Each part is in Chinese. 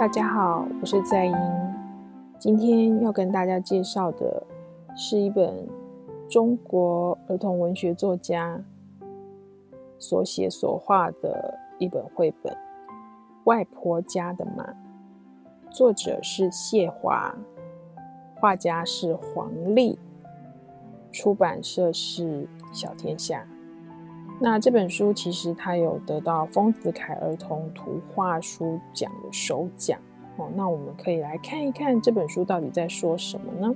大家好，我是在英。今天要跟大家介绍的是一本中国儿童文学作家所写所画的一本绘本《外婆家的马》，作者是谢华，画家是黄丽，出版社是小天下。那这本书其实它有得到丰子恺儿童图画书奖的首奖哦。那我们可以来看一看这本书到底在说什么呢？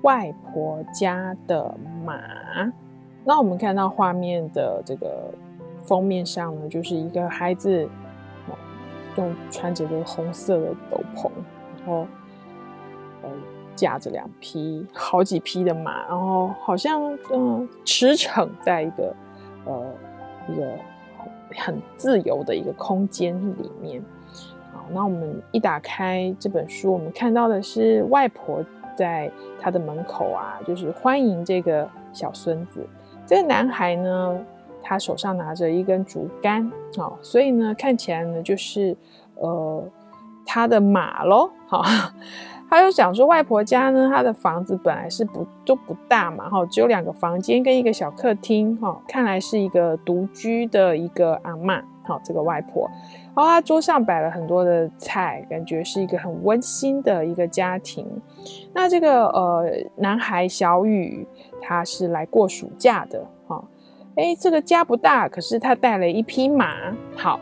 外婆家的马。那我们看到画面的这个封面上呢，就是一个孩子哦，用穿着这个红色的斗篷，然后呃驾着两匹好几匹的马，然后好像嗯驰骋在一个。呃，一个很自由的一个空间里面，好，那我们一打开这本书，我们看到的是外婆在她的门口啊，就是欢迎这个小孙子。这个男孩呢，他手上拿着一根竹竿，好，所以呢，看起来呢，就是呃，他的马喽，好。他就讲说，外婆家呢，他的房子本来是不都不大嘛，哈，只有两个房间跟一个小客厅，哈，看来是一个独居的一个阿妈，好，这个外婆，然后他桌上摆了很多的菜，感觉是一个很温馨的一个家庭。那这个呃男孩小宇，他是来过暑假的，哈，哎，这个家不大，可是他带了一匹马，好，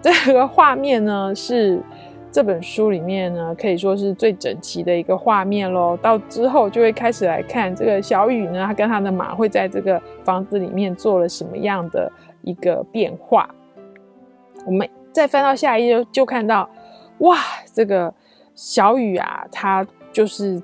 这个画面呢是。这本书里面呢，可以说是最整齐的一个画面喽。到之后就会开始来看这个小雨呢，他跟他的马会在这个房子里面做了什么样的一个变化。我们再翻到下一页，就看到，哇，这个小雨啊，他就是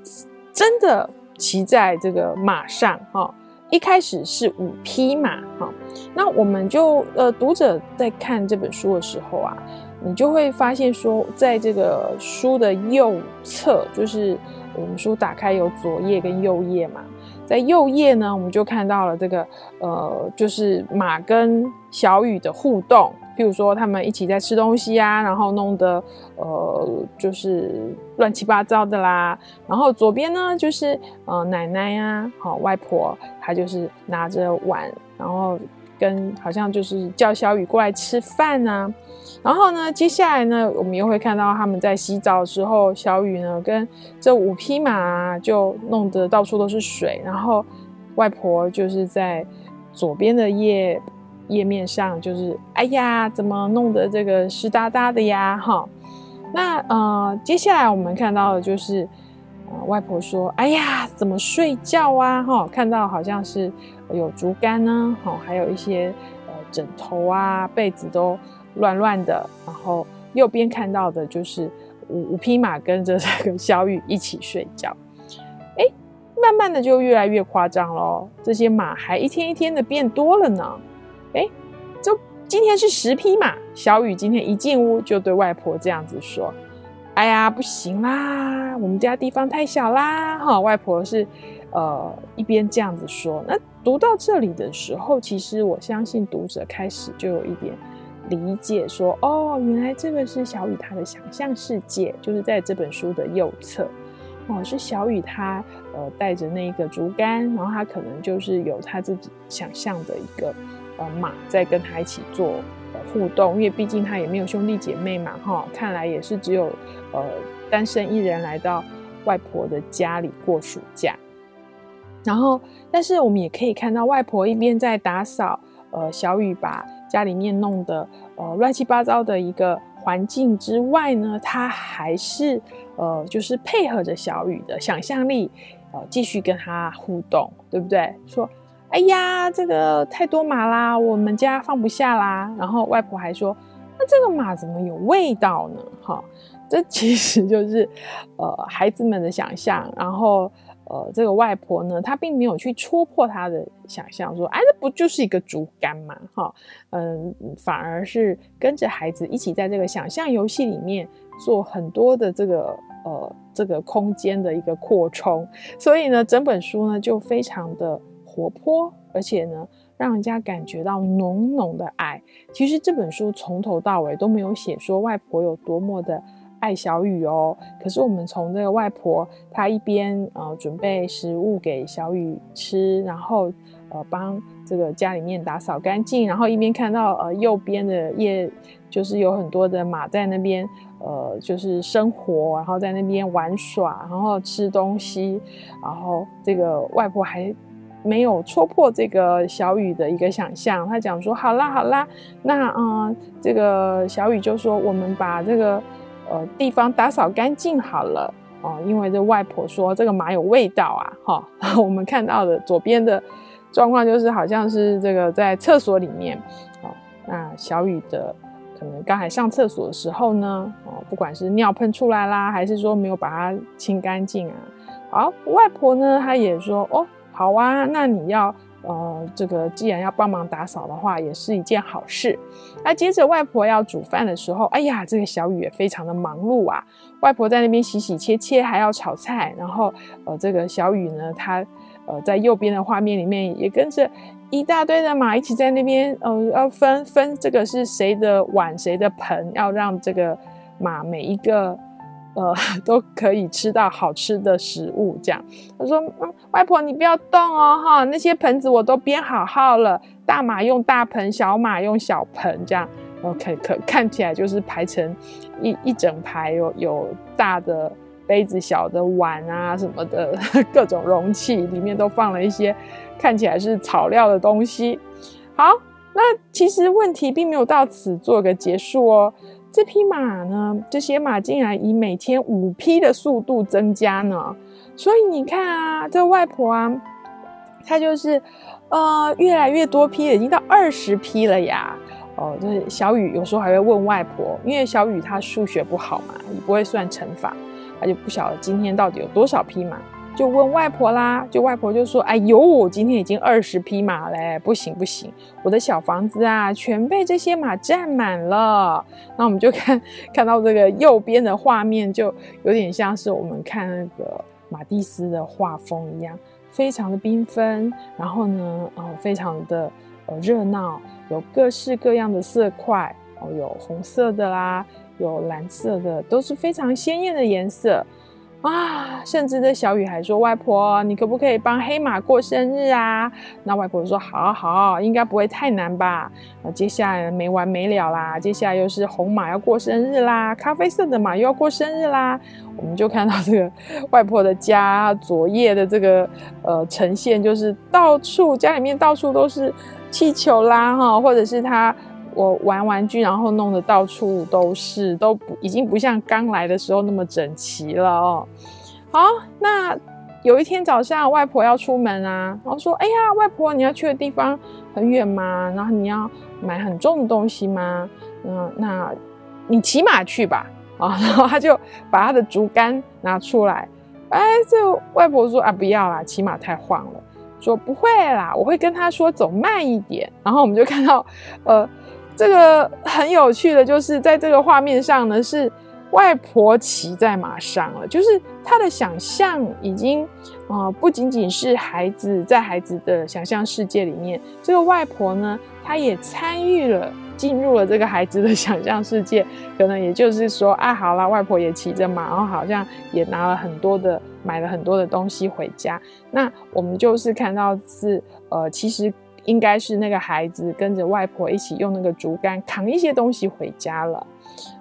真的骑在这个马上哈。一开始是五匹马哈，那我们就呃，读者在看这本书的时候啊。你就会发现说，在这个书的右侧，就是我们书打开有左页跟右页嘛，在右页呢，我们就看到了这个呃，就是马跟小雨的互动，譬如说他们一起在吃东西啊，然后弄得呃就是乱七八糟的啦。然后左边呢，就是呃奶奶呀、啊，好外婆，她就是拿着碗，然后。跟好像就是叫小雨过来吃饭啊，然后呢，接下来呢，我们又会看到他们在洗澡的时候，小雨呢跟这五匹马就弄得到处都是水，然后外婆就是在左边的叶页面上，就是哎呀，怎么弄得这个湿哒哒的呀？哈，那呃，接下来我们看到的就是。呃，外婆说：“哎呀，怎么睡觉啊？哈，看到好像是有竹竿呢，哈，还有一些呃枕头啊、被子都乱乱的。然后右边看到的就是五五匹马跟着这个小雨一起睡觉。哎，慢慢的就越来越夸张喽，这些马还一天一天的变多了呢。哎，就今天是十匹马，小雨今天一进屋就对外婆这样子说。”哎呀，不行啦，我们家地方太小啦！哈，外婆是，呃，一边这样子说。那读到这里的时候，其实我相信读者开始就有一点理解说，哦，原来这个是小雨他的想象世界，就是在这本书的右侧，哦，是小雨他呃带着那一个竹竿，然后他可能就是有他自己想象的一个呃马在跟他一起做。互动，因为毕竟他也没有兄弟姐妹嘛，哈，看来也是只有呃单身一人来到外婆的家里过暑假。然后，但是我们也可以看到外婆一边在打扫，呃，小雨把家里面弄得呃乱七八糟的一个环境之外呢，他还是呃就是配合着小雨的想象力，呃，继续跟他互动，对不对？说。哎呀，这个太多马啦，我们家放不下啦。然后外婆还说：“那这个马怎么有味道呢？”哈，这其实就是呃孩子们的想象。然后呃，这个外婆呢，她并没有去戳破他的想象，说：“哎，那不就是一个竹竿嘛？”哈，嗯，反而是跟着孩子一起在这个想象游戏里面做很多的这个呃这个空间的一个扩充。所以呢，整本书呢就非常的。活泼，而且呢，让人家感觉到浓浓的爱。其实这本书从头到尾都没有写说外婆有多么的爱小雨哦。可是我们从这个外婆她一边呃准备食物给小雨吃，然后呃帮这个家里面打扫干净，然后一边看到呃右边的叶就是有很多的马在那边呃就是生活，然后在那边玩耍，然后吃东西，然后这个外婆还。没有戳破这个小雨的一个想象，他讲说：“好啦好啦，那嗯、呃，这个小雨就说我们把这个呃地方打扫干净好了。哦、因为这外婆说这个马有味道啊，哈、我们看到的左边的状况就是好像是这个在厕所里面哦，那小雨的可能刚才上厕所的时候呢，哦，不管是尿喷出来啦，还是说没有把它清干净啊，好，外婆呢，她也说哦。”好啊，那你要呃，这个既然要帮忙打扫的话，也是一件好事。那接着外婆要煮饭的时候，哎呀，这个小雨也非常的忙碌啊。外婆在那边洗洗切切，还要炒菜。然后呃，这个小雨呢，他呃在右边的画面里面也跟着一大堆的马一起在那边呃要分分这个是谁的碗谁的盆，要让这个马每一个。呃，都可以吃到好吃的食物，这样。他说：“嗯，外婆你不要动哦，哈，那些盆子我都编好号了，大马用大盆，小马用小盆，这样。OK，可看起来就是排成一一整排，有有大的杯子、小的碗啊什么的，各种容器里面都放了一些看起来是草料的东西。好，那其实问题并没有到此做个结束哦。”这匹马呢，这些马竟然以每天五匹的速度增加呢，所以你看啊，这外婆啊，她就是呃越来越多匹，已经到二十匹了呀。哦，就是小雨有时候还会问外婆，因为小雨她数学不好嘛，也不会算乘法，她就不晓得今天到底有多少匹马。就问外婆啦，就外婆就说：“哎呦，我今天已经二十匹马嘞，不行不行，我的小房子啊，全被这些马占满了。”那我们就看看到这个右边的画面，就有点像是我们看那个马蒂斯的画风一样，非常的缤纷，然后呢，呃，非常的呃热闹，有各式各样的色块，哦，有红色的啦，有蓝色的，都是非常鲜艳的颜色。啊，甚至这小雨还说：“外婆，你可不可以帮黑马过生日啊？”那外婆说：“好好，应该不会太难吧？”那接下来没完没了啦，接下来又是红马要过生日啦，咖啡色的马又要过生日啦。我们就看到这个 外婆的家昨夜的这个呃呈现，就是到处家里面到处都是气球啦，哈，或者是她。我玩玩具，然后弄得到处都是，都不已经不像刚来的时候那么整齐了哦。好，那有一天早上，外婆要出门啊，然后说：“哎呀，外婆，你要去的地方很远吗？然后你要买很重的东西吗？嗯，那你骑马去吧。”啊，然后他就把他的竹竿拿出来。哎，这外婆说：“啊，不要啦，骑马太晃了。”说：“不会啦，我会跟他说走慢一点。”然后我们就看到，呃。这个很有趣的就是，在这个画面上呢，是外婆骑在马上了，就是她的想象已经啊、呃，不仅仅是孩子在孩子的想象世界里面，这个外婆呢，她也参与了，进入了这个孩子的想象世界。可能也就是说，啊，好啦，外婆也骑着马，然后好像也拿了很多的，买了很多的东西回家。那我们就是看到是，呃，其实。应该是那个孩子跟着外婆一起用那个竹竿扛一些东西回家了，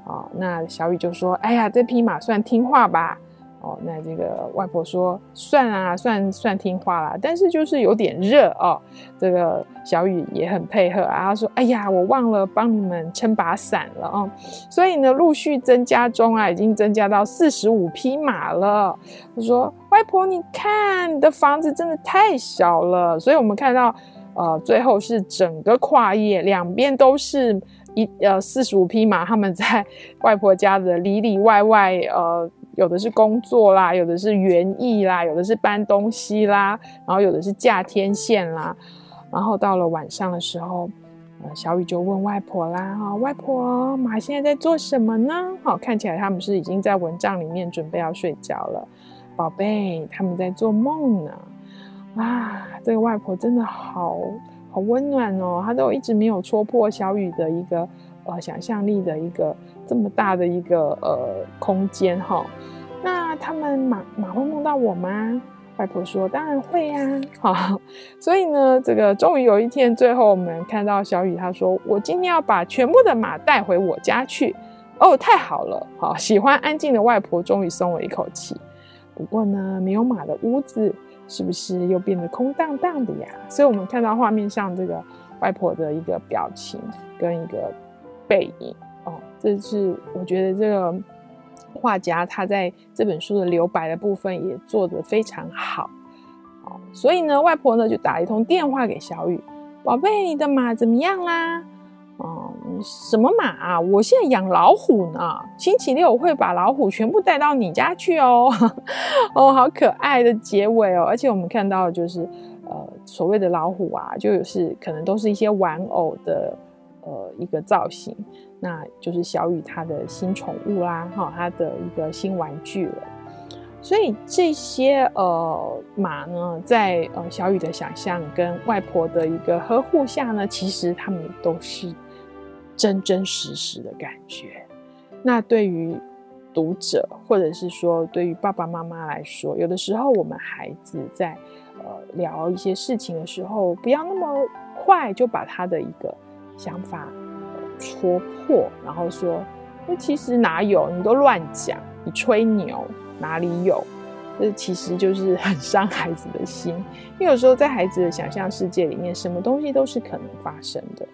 哦，那小雨就说：“哎呀，这匹马算听话吧？”哦，那这个外婆说：“算啊，算算听话啦，但是就是有点热哦。”这个小雨也很配合啊，他说：“哎呀，我忘了帮你们撑把伞了哦。”所以呢，陆续增加中啊，已经增加到四十五匹马了。他说：“外婆，你看你的房子真的太小了。”所以我们看到。呃，最后是整个跨页，两边都是一呃四十五匹马，他们在 外婆家的里里外外，呃，有的是工作啦，有的是园艺啦，有的是搬东西啦，然后有的是架天线啦，然后到了晚上的时候，呃，小雨就问外婆啦，哈，外婆，马现在在做什么呢？好，看起来他们是已经在蚊帐里面准备要睡觉了，宝贝，他们在做梦呢。啊，这个外婆真的好好温暖哦，她都一直没有戳破小雨的一个呃想象力的一个这么大的一个呃空间哈。那他们马马会梦到我吗？外婆说：“当然会呀。”好，所以呢，这个终于有一天，最后我们看到小雨，他说：“我今天要把全部的马带回我家去。”哦，太好了！好，喜欢安静的外婆终于松了一口气。不过呢，没有马的屋子是不是又变得空荡荡的呀？所以我们看到画面上这个外婆的一个表情跟一个背影哦，这是我觉得这个。画家他在这本书的留白的部分也做得非常好，所以呢，外婆呢就打一通电话给小雨，宝贝，你的马怎么样啦？什么马啊？我现在养老虎呢，星期六我会把老虎全部带到你家去哦。哦，好可爱的结尾哦，而且我们看到就是呃，所谓的老虎啊，就是可能都是一些玩偶的呃一个造型。那就是小雨他的新宠物啦，哈，他的一个新玩具了。所以这些呃马呢，在呃小雨的想象跟外婆的一个呵护下呢，其实他们都是真真实实的感觉。那对于读者，或者是说对于爸爸妈妈来说，有的时候我们孩子在呃聊一些事情的时候，不要那么快就把他的一个想法。戳破，然后说：“那其实哪有？你都乱讲，你吹牛，哪里有？这其实就是很伤孩子的心。因为有时候在孩子的想象世界里面，什么东西都是可能发生的。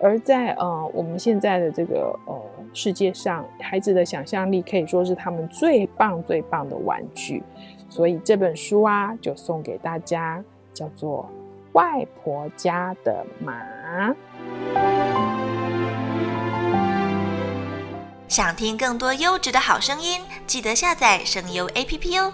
而在呃我们现在的这个呃世界上，孩子的想象力可以说是他们最棒最棒的玩具。所以这本书啊，就送给大家，叫做《外婆家的马》。”想听更多优质的好声音，记得下载声优 APP 哦。